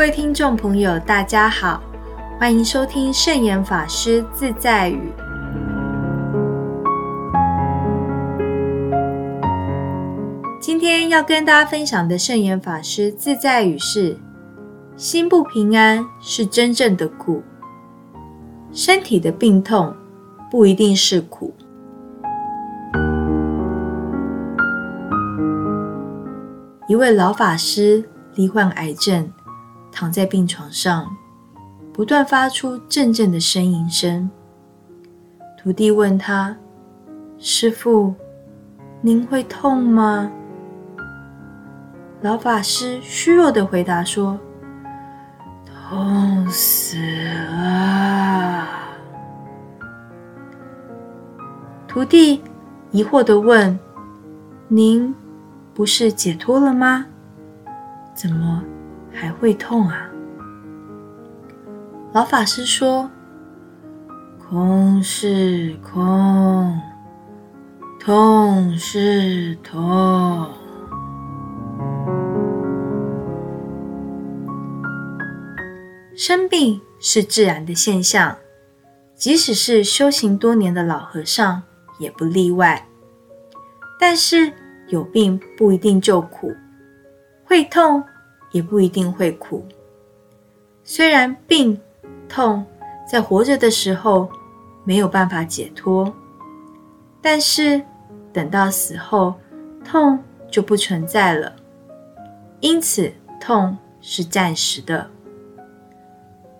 各位听众朋友，大家好，欢迎收听圣严法师自在语。今天要跟大家分享的圣严法师自在语是：心不平安是真正的苦，身体的病痛不一定是苦。一位老法师罹患癌症，躺在病床上，不断发出阵阵的呻吟声。徒弟问他：“师傅，您会痛吗？”老法师虚弱的回答说：“痛死了。”徒弟疑惑的问：“您？”不是解脱了吗？怎么还会痛啊？老法师说：“空是空，痛是痛。生病是自然的现象，即使是修行多年的老和尚也不例外。但是。”有病不一定就苦，会痛也不一定会苦。虽然病痛在活着的时候没有办法解脱，但是等到死后，痛就不存在了。因此，痛是暂时的，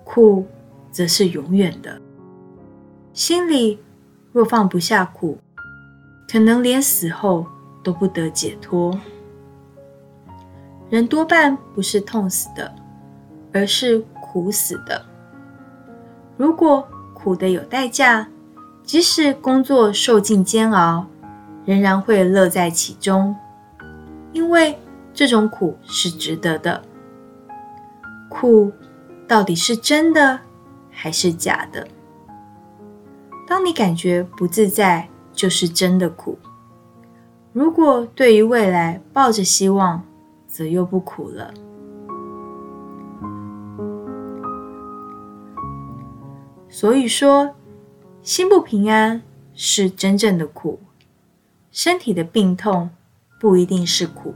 苦则是永远的。心里若放不下苦，可能连死后。都不得解脱。人多半不是痛死的，而是苦死的。如果苦的有代价，即使工作受尽煎熬，仍然会乐在其中，因为这种苦是值得的。苦到底是真的还是假的？当你感觉不自在，就是真的苦。如果对于未来抱着希望，则又不苦了。所以说，心不平安是真正的苦，身体的病痛不一定是苦。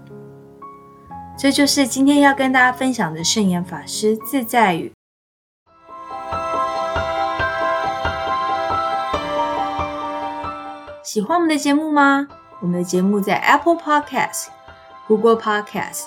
这就是今天要跟大家分享的圣严法师自在语。喜欢我们的节目吗？我们的节目在 Apple Podcast、Google Podcast、